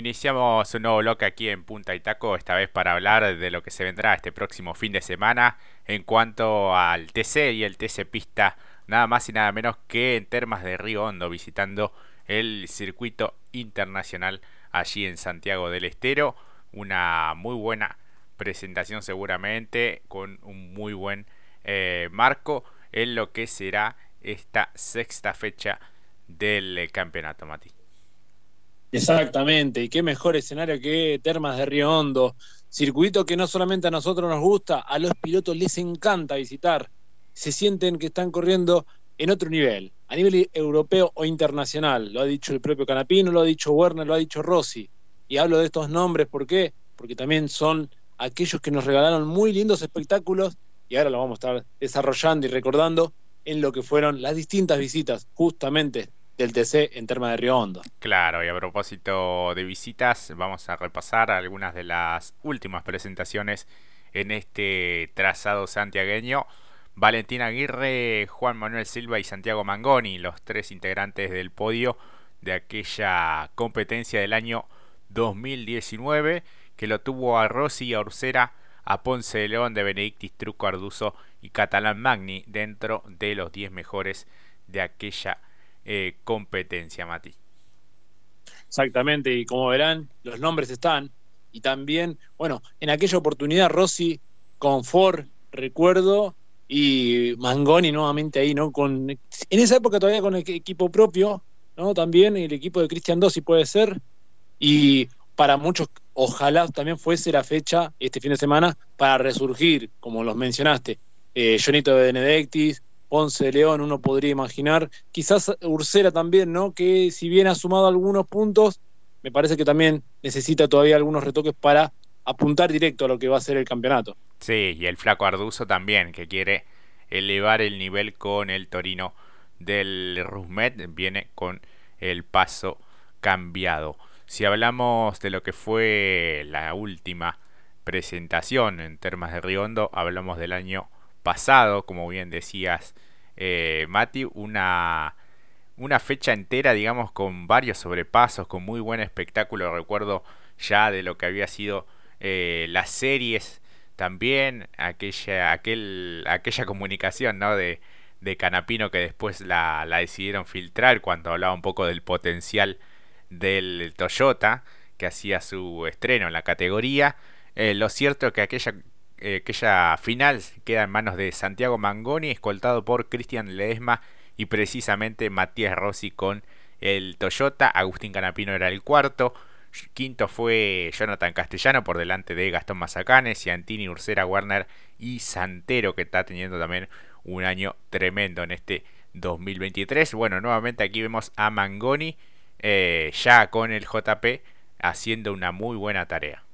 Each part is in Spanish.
Iniciamos un nuevo bloque aquí en Punta y Taco, esta vez para hablar de lo que se vendrá este próximo fin de semana en cuanto al TC y el TC Pista, nada más y nada menos que en Termas de Río Hondo, visitando el circuito internacional allí en Santiago del Estero. Una muy buena presentación seguramente, con un muy buen eh, marco en lo que será esta sexta fecha del campeonato, Mati. Exactamente, y qué mejor escenario que Termas de Río Hondo, circuito que no solamente a nosotros nos gusta, a los pilotos les encanta visitar, se sienten que están corriendo en otro nivel, a nivel europeo o internacional, lo ha dicho el propio Canapino, lo ha dicho Werner, lo ha dicho Rossi, y hablo de estos nombres, ¿por qué? Porque también son aquellos que nos regalaron muy lindos espectáculos y ahora lo vamos a estar desarrollando y recordando en lo que fueron las distintas visitas justamente del TC en Terma de Río Hondo. Claro, y a propósito de visitas, vamos a repasar algunas de las últimas presentaciones en este trazado santiagueño. Valentín Aguirre, Juan Manuel Silva y Santiago Mangoni, los tres integrantes del podio de aquella competencia del año 2019, que lo tuvo a Rossi a Ursera, a Ponce de León, de Benedictis, Truco Arduzo y Catalán Magni dentro de los 10 mejores de aquella eh, competencia, Mati. Exactamente, y como verán, los nombres están. Y también, bueno, en aquella oportunidad Rossi con Ford, recuerdo, y Mangoni nuevamente ahí, ¿no? Con, en esa época todavía con el equipo propio, ¿no? También el equipo de Cristian Dossi puede ser. Y para muchos, ojalá también fuese la fecha este fin de semana para resurgir, como los mencionaste. Eh, Jonito de Benedictis, Ponce de León, uno podría imaginar. Quizás Ursera también, ¿no? Que si bien ha sumado algunos puntos, me parece que también necesita todavía algunos retoques para apuntar directo a lo que va a ser el campeonato. Sí, y el flaco Arduzo también, que quiere elevar el nivel con el Torino del Rusmet, viene con el paso cambiado. Si hablamos de lo que fue la última presentación en Termas de Riondo, hablamos del año pasado, como bien decías, eh, Mati, una, una fecha entera, digamos, con varios sobrepasos, con muy buen espectáculo. Recuerdo ya de lo que había sido eh, las series también, aquella, aquel, aquella comunicación ¿no? de, de Canapino que después la, la decidieron filtrar cuando hablaba un poco del potencial del Toyota que hacía su estreno en la categoría. Eh, lo cierto es que aquella eh, aquella final queda en manos de Santiago Mangoni, escoltado por Cristian Ledesma y precisamente Matías Rossi con el Toyota. Agustín Canapino era el cuarto. Quinto fue Jonathan Castellano por delante de Gastón Mazacanes, Ciantini, Ursera, Werner y Santero, que está teniendo también un año tremendo en este 2023. Bueno, nuevamente aquí vemos a Mangoni eh, ya con el JP haciendo una muy buena tarea.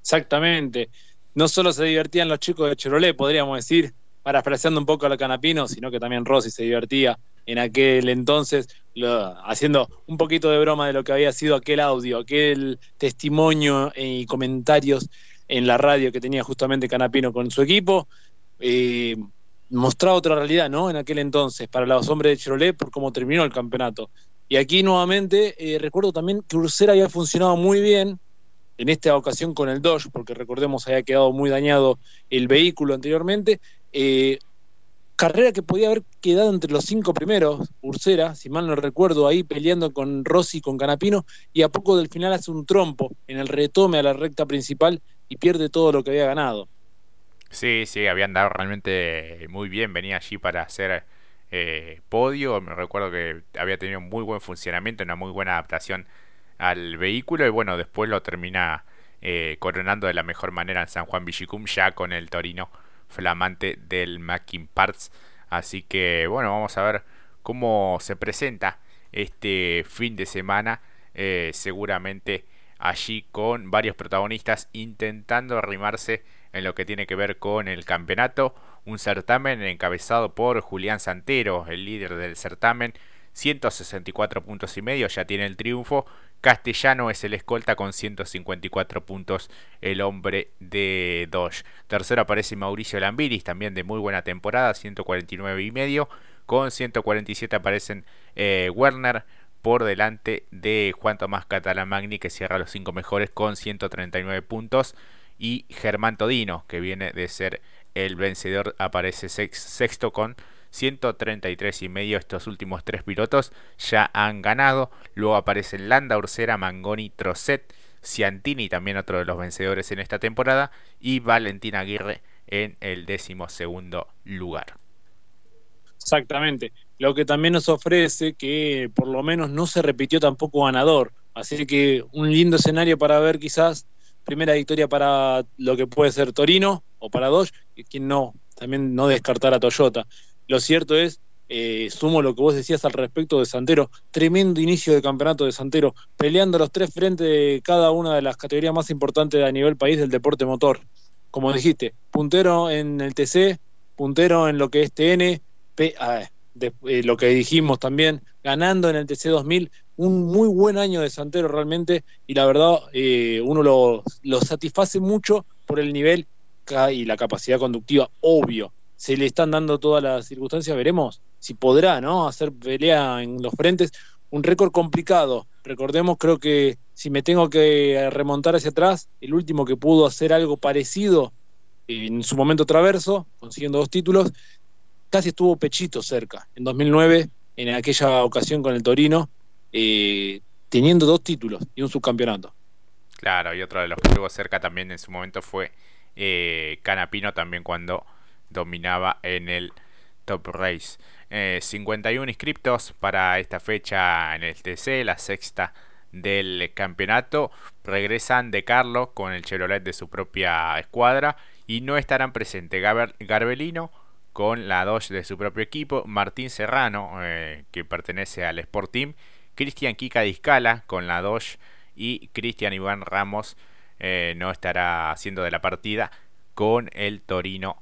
Exactamente no solo se divertían los chicos de Chevrolet, podríamos decir, parafraseando un poco a la Canapino, sino que también Rossi se divertía en aquel entonces, haciendo un poquito de broma de lo que había sido aquel audio, aquel testimonio y comentarios en la radio que tenía justamente Canapino con su equipo. Eh, mostraba otra realidad, ¿no? En aquel entonces, para los hombres de Chevrolet, por cómo terminó el campeonato. Y aquí nuevamente, eh, recuerdo también que Ursera había funcionado muy bien, en esta ocasión con el Dodge, porque recordemos había quedado muy dañado el vehículo anteriormente. Eh, carrera que podía haber quedado entre los cinco primeros, Ursera, si mal no recuerdo, ahí peleando con Rossi y con Canapino, y a poco del final hace un trompo en el retome a la recta principal y pierde todo lo que había ganado. Sí, sí, había andado realmente muy bien, venía allí para hacer eh, podio, me recuerdo que había tenido un muy buen funcionamiento, una muy buena adaptación al vehículo y bueno, después lo termina eh, coronando de la mejor manera en San Juan Villicum ya con el Torino flamante del Mackin Parts. Así que bueno, vamos a ver cómo se presenta este fin de semana. Eh, seguramente allí con varios protagonistas intentando arrimarse en lo que tiene que ver con el campeonato. Un certamen encabezado por Julián Santero, el líder del certamen. 164 puntos y medio, ya tiene el triunfo Castellano es el escolta con 154 puntos, el hombre de Dodge. Tercero aparece Mauricio Lambiris, también de muy buena temporada, 149 y medio. Con 147 aparecen eh, Werner, por delante de Juan Tomás Catalamagni que cierra los cinco mejores con 139 puntos y Germán Todino que viene de ser el vencedor aparece sexto con 133 y medio. Estos últimos tres pilotos ya han ganado. Luego aparecen Landa, Ursera, Mangoni, Trocet, Ciantini, también otro de los vencedores en esta temporada, y Valentín Aguirre en el décimo segundo lugar. Exactamente. Lo que también nos ofrece que por lo menos no se repitió tampoco ganador. Así que un lindo escenario para ver quizás primera victoria para lo que puede ser Torino o para Dodge, quien no, también no descartar a Toyota. Lo cierto es, eh, sumo lo que vos decías al respecto de Santero, tremendo inicio de campeonato de Santero, peleando los tres frentes de cada una de las categorías más importantes a nivel país del deporte motor. Como dijiste, puntero en el TC, puntero en lo que es TN, ah, eh, lo que dijimos también, ganando en el TC 2000, un muy buen año de Santero realmente, y la verdad eh, uno lo, lo satisface mucho por el nivel y la capacidad conductiva, obvio. Se le están dando todas las circunstancias, veremos si podrá, ¿no? Hacer pelea en los frentes. Un récord complicado. Recordemos, creo que si me tengo que remontar hacia atrás, el último que pudo hacer algo parecido en su momento traverso, consiguiendo dos títulos, casi estuvo Pechito cerca, en 2009, en aquella ocasión con el Torino, eh, teniendo dos títulos y un subcampeonato. Claro, y otro de los que estuvo cerca también en su momento fue eh, Canapino también cuando dominaba en el Top Race. 51 eh, inscriptos para esta fecha en el TC, la sexta del campeonato. Regresan de Carlos con el Chevrolet de su propia escuadra y no estarán presentes Garbelino con la Dodge de su propio equipo, Martín Serrano, eh, que pertenece al Sport Team, Cristian Kika Discala con la Dodge y Cristian Iván Ramos eh, no estará haciendo de la partida con el Torino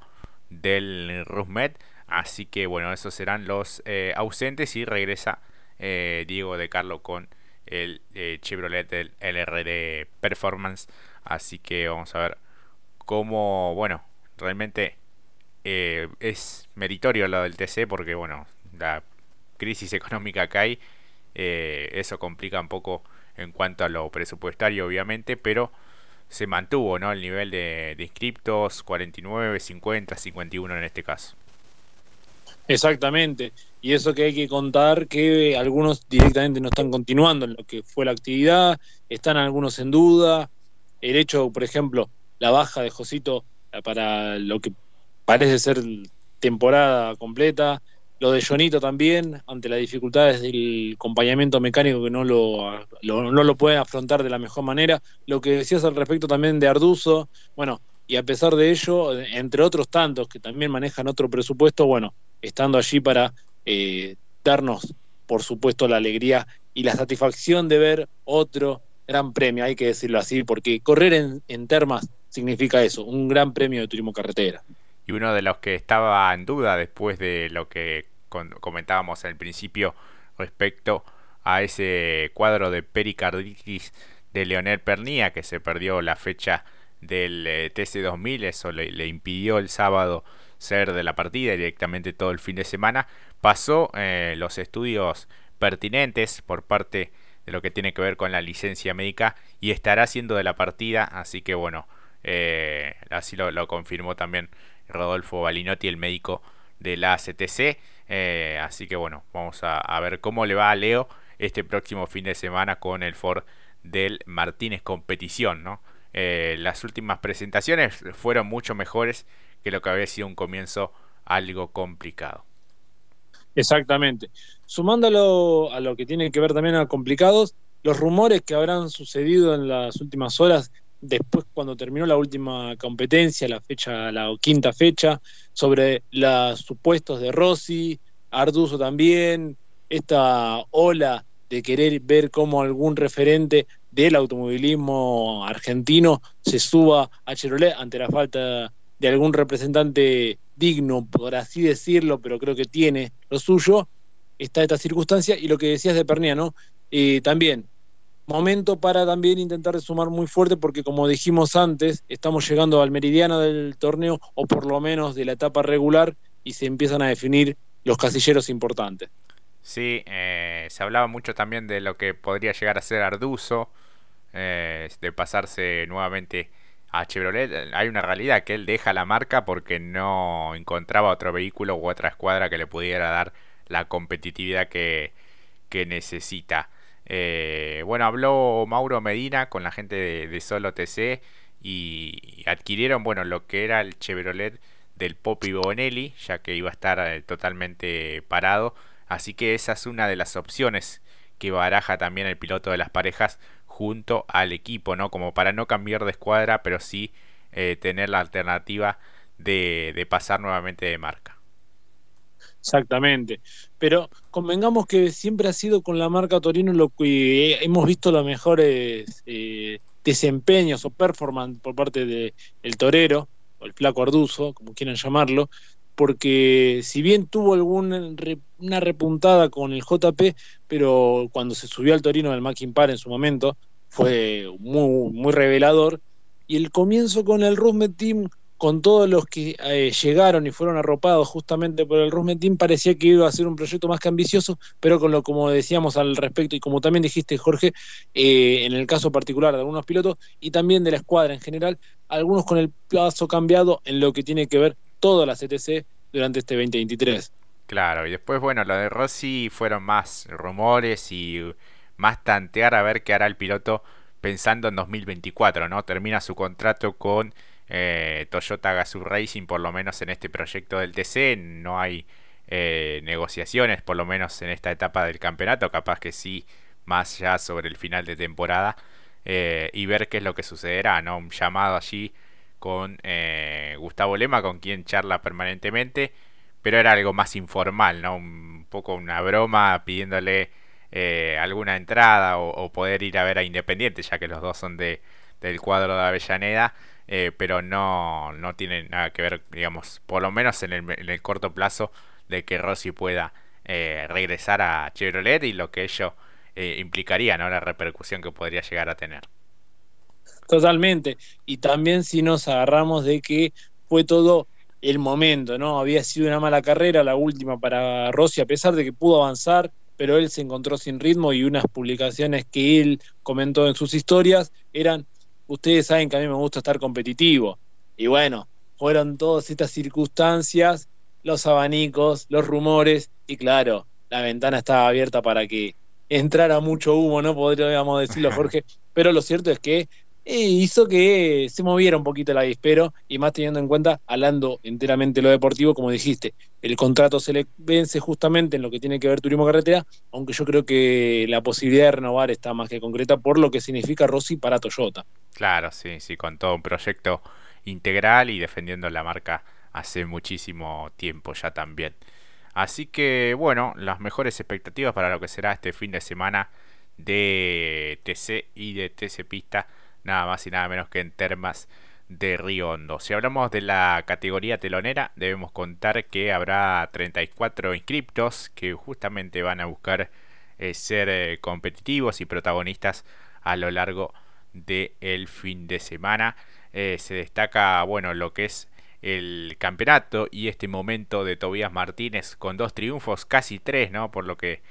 del Rusmet. Así que bueno, esos serán los eh, ausentes y regresa eh, Diego de Carlo con el Chevrolet del LRD Performance. Así que vamos a ver cómo, bueno, realmente es meritorio lo del TC porque bueno, la crisis económica que hay, eso complica un poco en cuanto a lo presupuestario obviamente, pero se mantuvo ¿no? el nivel de, inscriptos, 49, 50, 51 en este caso. Exactamente, y eso que hay que contar que algunos directamente no están continuando en lo que fue la actividad, están algunos en duda, el hecho, por ejemplo, la baja de Josito para lo que parece ser temporada completa, lo de Jonito también, ante las dificultades del acompañamiento mecánico que no lo, no lo pueden afrontar de la mejor manera. Lo que decías al respecto también de Arduzo, bueno, y a pesar de ello, entre otros tantos que también manejan otro presupuesto, bueno, estando allí para eh, darnos, por supuesto, la alegría y la satisfacción de ver otro gran premio, hay que decirlo así, porque correr en, en termas significa eso, un gran premio de turismo carretera y uno de los que estaba en duda después de lo que comentábamos al principio respecto a ese cuadro de pericarditis de Leonel Pernía que se perdió la fecha del eh, TC2000, eso le, impidió el sábado ser de la partida directamente todo el fin de semana, pasó eh, los estudios pertinentes por parte de lo que tiene que ver con la licencia médica y estará siendo de la partida, así que bueno, eh, así lo confirmó también Rodolfo Balinotti, el médico de la CTC. Eh, así que bueno, vamos a, ver cómo le va a Leo este próximo fin de semana con el Ford del Martínez Competición. ¿no? Eh, las últimas presentaciones fueron mucho mejores que lo que había sido un comienzo algo complicado. Exactamente. Sumándolo a lo que tiene que ver también a complicados, los rumores que habrán sucedido en las últimas horas después cuando terminó la última competencia, la fecha, la quinta fecha, sobre los supuestos de Rossi, Arduzo también, esta ola de querer ver cómo algún referente del automovilismo argentino se suba a Chevrolet ante la falta de algún representante digno, por así decirlo, pero creo que tiene lo suyo, está esta circunstancia y lo que decías de Pernía, ¿no? Eh, también momento para también intentar sumar muy fuerte porque como dijimos antes, estamos llegando al meridiano del torneo o por lo menos de la etapa regular y se empiezan a definir los casilleros importantes. Sí, eh, se hablaba mucho también de lo que podría llegar a ser Arduzo, eh, de pasarse nuevamente a Chevrolet. Hay una realidad que él deja la marca porque no encontraba otro vehículo u otra escuadra que le pudiera dar la competitividad que, que necesita. Eh, bueno, habló Mauro Medina con la gente de, Solo TC y adquirieron, bueno, lo que era el Chevrolet del Popi Bonelli, ya que iba a estar eh, totalmente parado. Así que esa es una de las opciones que baraja también el piloto de las parejas junto al equipo, ¿no? Como para no cambiar de escuadra, pero sí eh, tener la alternativa de, de pasar nuevamente de marca. Exactamente. Pero convengamos que siempre ha sido con la marca Torino lo que hemos visto los mejores eh, desempeños o performance por parte del el torero, o el flaco Arduzo, como quieran llamarlo, porque si bien tuvo alguna una repuntada con el JP, pero cuando se subió al Torino del Mackin Par en su momento, fue muy, revelador. Y el comienzo con el Rusmet Team con todos los que eh, llegaron y fueron arropados justamente por el Rusmet Team, parecía que iba a ser un proyecto más que ambicioso, pero con lo como decíamos al respecto y como también dijiste Jorge, eh, en el caso particular de algunos pilotos y también de la escuadra en general, algunos con el plazo cambiado en lo que tiene que ver toda la CTC durante este 2023. Claro, y después, bueno, lo de Rossi fueron más rumores y más tantear a ver qué hará el piloto pensando en 2024, ¿no? Termina su contrato con eh, Toyota Gazoo Racing, por lo menos en este proyecto del TC, no hay eh, negociaciones, por lo menos en esta etapa del campeonato, capaz que sí, más ya sobre el final de temporada, eh, y ver qué es lo que sucederá, ¿no? Un llamado allí con Gustavo Lema, con quien charla permanentemente, pero era algo más informal, ¿no? Un poco una broma pidiéndole alguna entrada o, poder ir a ver a Independiente, ya que los dos son de, del cuadro de Avellaneda. Eh, pero no, no tiene nada que ver, digamos, por lo menos en el, en el corto plazo, de que Rossi pueda eh, regresar a Chevrolet y lo que ello eh, implicaría, ¿no? La repercusión que podría llegar a tener. Totalmente. Y también si nos agarramos de que fue todo el momento, ¿no? Había sido una mala carrera, la última para Rossi, a pesar de que pudo avanzar, pero él se encontró sin ritmo y unas publicaciones que él comentó en sus historias eran ustedes saben que a mí me gusta estar competitivo. Y bueno, fueron todas estas circunstancias, los abanicos, los rumores, y claro, la ventana estaba abierta para que entrara mucho humo, ¿no? Podríamos decirlo, Jorge. Pero lo cierto es que hizo que se moviera un poquito el avispero y más teniendo en cuenta, hablando enteramente lo deportivo, como dijiste, el contrato se le vence justamente en lo que tiene que ver turismo carretera, aunque yo creo que la posibilidad de renovar está más que concreta por lo que significa Rossi para Toyota. Claro, sí, sí, con todo un proyecto integral y defendiendo la marca hace muchísimo tiempo ya también. Así que bueno, las mejores expectativas para lo que será este fin de semana de TC y de TC Pista nada más y nada menos que en Termas de Río Hondo. Si hablamos de la categoría telonera, debemos contar que habrá 34 inscriptos que justamente van a buscar eh, ser eh, competitivos y protagonistas a lo largo del fin de semana. Eh, se destaca, bueno, lo que es el campeonato y este momento de Tobías Martínez con dos triunfos, casi tres, ¿no? Por lo que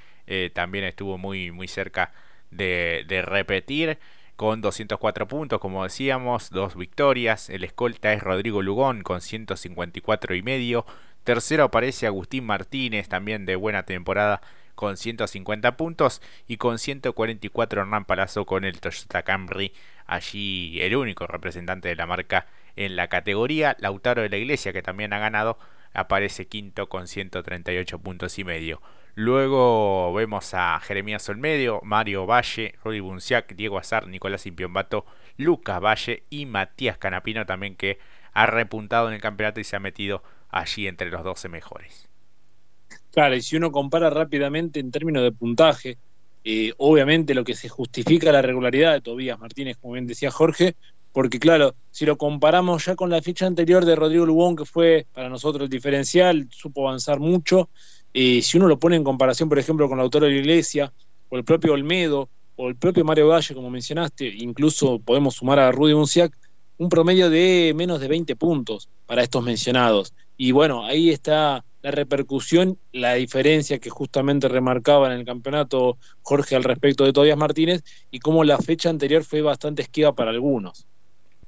también estuvo muy, muy cerca de, de repetir con 204 puntos, como decíamos, dos victorias. El escolta es Rodrigo Lugón con 154 y medio. Tercero aparece Agustín Martínez, también de buena temporada, con 150 puntos. Y con 144 Hernán Palazzo con el Toyota Camry, allí el único representante de la marca en la categoría. Lautaro de la Iglesia, que también ha ganado, aparece quinto con 138 puntos y medio. Luego vemos a Jeremías Olmedio, Mario Valle, Rudy Bunciac, Diego Azar, Nicolás Impiombato, Lucas Valle y Matías Canapino también que ha repuntado en el campeonato y se ha metido allí entre los 12 mejores. Claro, y si uno compara rápidamente en términos de puntaje, eh, obviamente lo que se justifica la regularidad de Tobías Martínez, como bien decía Jorge, porque claro, si lo comparamos ya con la ficha anterior de Rodrigo Lugón, que fue para nosotros el diferencial, supo avanzar mucho, si uno lo pone en comparación, por ejemplo, con el autor de la Iglesia, o el propio Olmedo, o el propio Mario Valle, como mencionaste, incluso podemos sumar a Rudy Bunciac, un promedio de menos de 20 puntos para estos mencionados. Y bueno, ahí está la repercusión, la diferencia que justamente remarcaba en el campeonato Jorge al respecto de Tobias Martínez y cómo la fecha anterior fue bastante esquiva para algunos.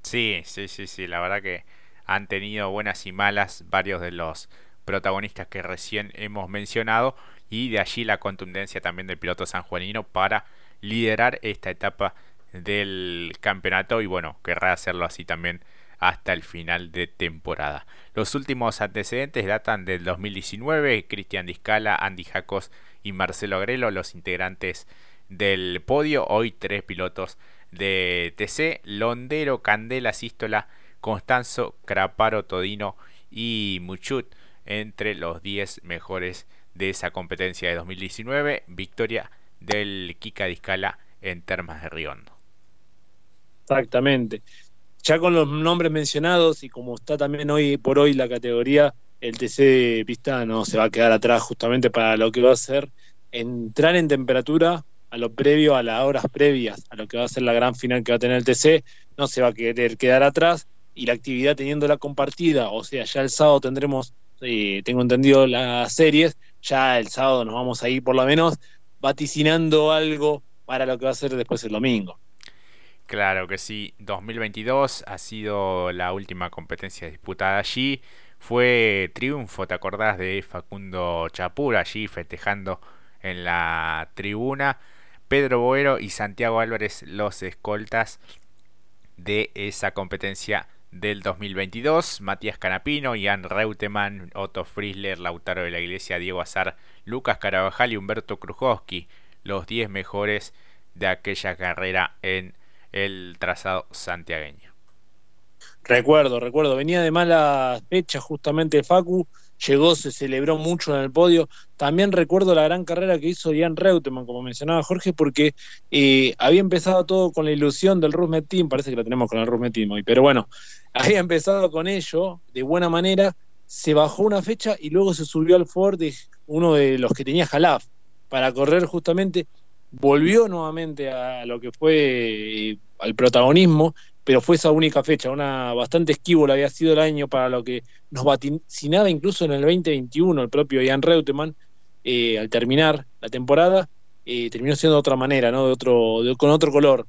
Sí, sí, sí, sí, la verdad que han tenido buenas y malas varios de los protagonistas que recién hemos mencionado y de allí la contundencia también del piloto sanjuanino para liderar esta etapa del campeonato y bueno, querrá hacerlo así también hasta el final de temporada. Los últimos antecedentes datan del 2019, Cristian Discala, Andy Jacos y Marcelo Agrelo, los integrantes del podio, hoy tres pilotos de TC, Londero, Candela, Sístola, Constanzo, Craparo, Todino y Muchut entre los 10 mejores de esa competencia de 2019, victoria del Kika Discala en Termas de Riondo. Exactamente. Ya con los nombres mencionados y como está también hoy por hoy la categoría, el TC de pista no se va a quedar atrás justamente para lo que va a ser entrar en temperatura a lo previo, a las horas previas, a lo que va a ser la gran final que va a tener el TC, no se va a querer quedar atrás y la actividad teniéndola compartida, o sea, ya el sábado tendremos, eh, tengo entendido, las series, ya el sábado nos vamos a ir por lo menos vaticinando algo para lo que va a ser después el domingo. Claro que sí, 2022 ha sido la última competencia disputada allí. Fue triunfo, ¿te acordás de Facundo Chapur allí festejando en la tribuna? Pedro Boero y Santiago Álvarez los escoltas de esa competencia del 2022. Matías Canapino, Ian Reutemann, Otto Friesler, Lautaro de la Iglesia, Diego Azar, Lucas Carabajal y Humberto Krujowski, los 10 mejores de aquella carrera en el trazado santiagueño. Recuerdo, recuerdo, venía de mala fecha justamente Facu, llegó, se celebró mucho en el podio. También recuerdo la gran carrera que hizo Ian Reutemann, como mencionaba Jorge, porque eh, había empezado todo con la ilusión del Rusmet Team, parece que lo tenemos con el Rusmet Team hoy, pero bueno, había empezado con ello de buena manera, se bajó una fecha y luego se subió al Ford, uno de los que tenía Jalaf, para correr justamente volvió nuevamente a lo que fue eh, al protagonismo, pero fue esa única fecha, una bastante esquívola había sido el año para lo que nos vaticinaba incluso en el 2021 el propio Ian Reutemann, eh, al terminar la temporada, eh, terminó siendo de otra manera, ¿no? de otro, con otro color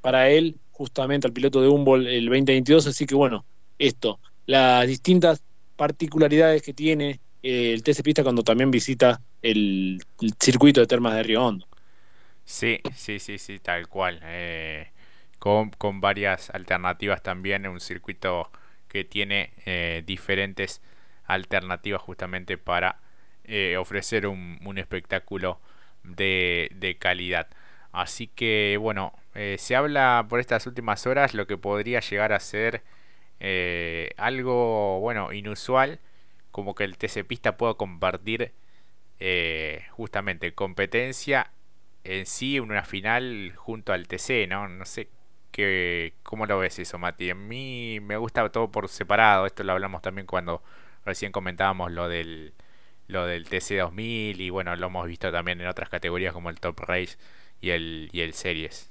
para él, justamente al piloto de Humboldt el 2022, así que bueno, esto, las distintas particularidades que tiene el TC Pista cuando también visita el, el circuito de Termas de Río Hondo. Sí, sí, sí, sí, tal cual. Eh, con, con, varias alternativas también, un circuito que tiene eh, diferentes alternativas justamente para eh, ofrecer un, espectáculo de, de, calidad. Así que bueno, se habla por estas últimas horas lo que podría llegar a ser algo bueno inusual, como que el TC Pista pueda compartir justamente competencia en sí una final junto al TC, ¿no? No sé qué, cómo lo ves eso, Mati. A mí me gusta todo por separado. Esto lo hablamos también cuando recién comentábamos lo del lo del TC 2000 y bueno, lo hemos visto también en otras categorías como el Top Race y el y el Series.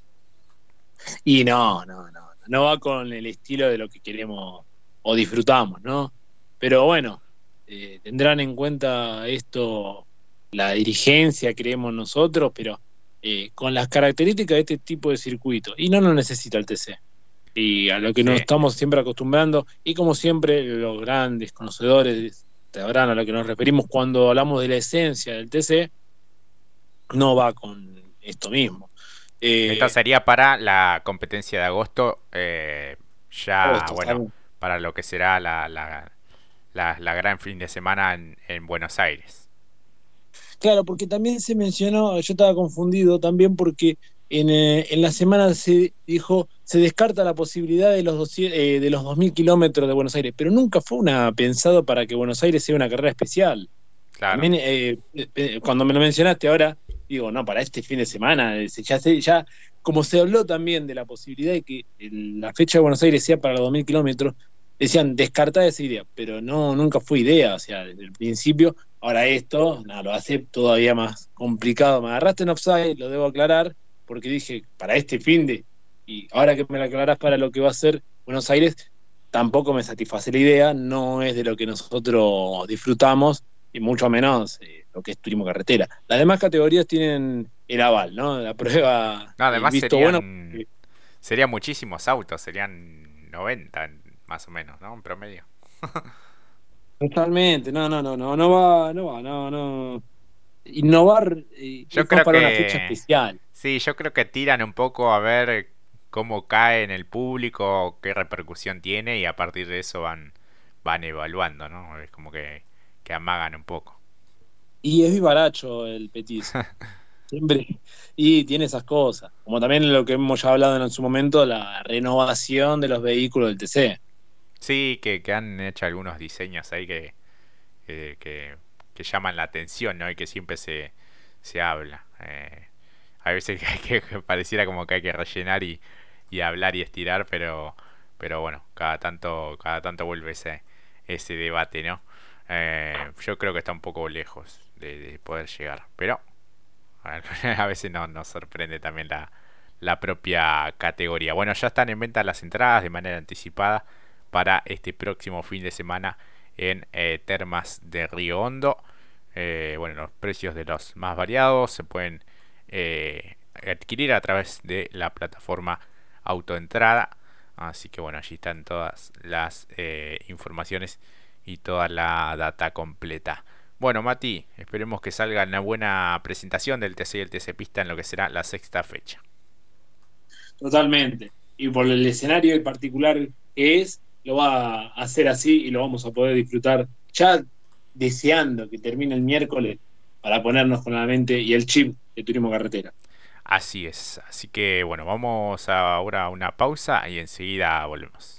Y no, no, no, no va con el estilo de lo que queremos o disfrutamos, ¿no? Pero bueno, eh, tendrán en cuenta esto la dirigencia, creemos nosotros, pero eh, con las características de este tipo de circuito. Y no lo necesita el TC. Y a lo que nos estamos siempre acostumbrando, y como siempre, los grandes conocedores sabrán a lo que nos referimos cuando hablamos de la esencia del TC, no va con esto mismo. Eh, Esta sería para la competencia de agosto, eh, ya, bueno, para lo que será la, la, la, gran fin de semana en Buenos Aires. Claro, porque también se mencionó, yo estaba confundido también porque en, eh, en la semana se dijo, se descarta la posibilidad de los, eh, de los 2.000 kilómetros de Buenos Aires, pero nunca fue una pensado para que Buenos Aires sea una carrera especial. Claro. También, eh, cuando me lo mencionaste ahora, digo, no, para este fin de semana, ya, sé, ya como se habló también de la posibilidad de que la fecha de Buenos Aires sea para los 2.000 kilómetros, decían descartar esa idea, pero no, nunca fue idea, o sea, desde el principio Ahora esto no, lo hace todavía más complicado. Me agarraste en offside, lo debo aclarar, porque dije, para este fin de, y ahora que me lo aclarás para lo que va a ser Buenos Aires, tampoco me satisface la idea, no es de lo que nosotros disfrutamos y mucho menos eh, lo que es turismo carretera. Las demás categorías tienen el aval, ¿no? La prueba. No, además serían, serían muchísimos autos, serían 90 más o menos, ¿no? En promedio. Totalmente, no, no, no, no, no va, no va, no, no. Innovar eh, yo creo para una fecha especial. Sí, yo creo que tiran un poco a ver cómo cae en el público, qué repercusión tiene y a partir de eso van, van evaluando, ¿no? Es como que, que amagan un poco. Y es vivaracho el Petis. Siempre. Y tiene esas cosas. Como también lo que hemos ya hablado en su momento, la renovación de los vehículos del TC. Sí, que, que han hecho algunos diseños ahí que, que, que, llaman la atención, ¿no? Y que siempre se, se habla. Eh, a veces que, que, pareciera como que hay que rellenar y, y hablar y estirar, pero, pero bueno, cada tanto, cada tanto vuelve ese, ese debate, ¿no? Eh, yo creo que está un poco lejos de, poder llegar, pero a veces no, nos sorprende también la, la propia categoría. Bueno, ya están en venta las entradas de manera anticipada para este próximo fin de semana en eh, Termas de Río Hondo. Eh, bueno, los precios de los más variados se pueden adquirir a través de la plataforma autoentrada. Así que bueno, allí están todas las eh, informaciones y toda la data completa. Bueno, Mati, esperemos que salga una buena presentación del TC y el TC Pista en lo que será la sexta fecha. Totalmente. Y por el escenario en particular es, lo va a hacer así y lo vamos a poder disfrutar ya deseando que termine el miércoles para ponernos con la mente y el chip de turismo carretera. Así es. Así que bueno, vamos ahora a una pausa y enseguida volvemos.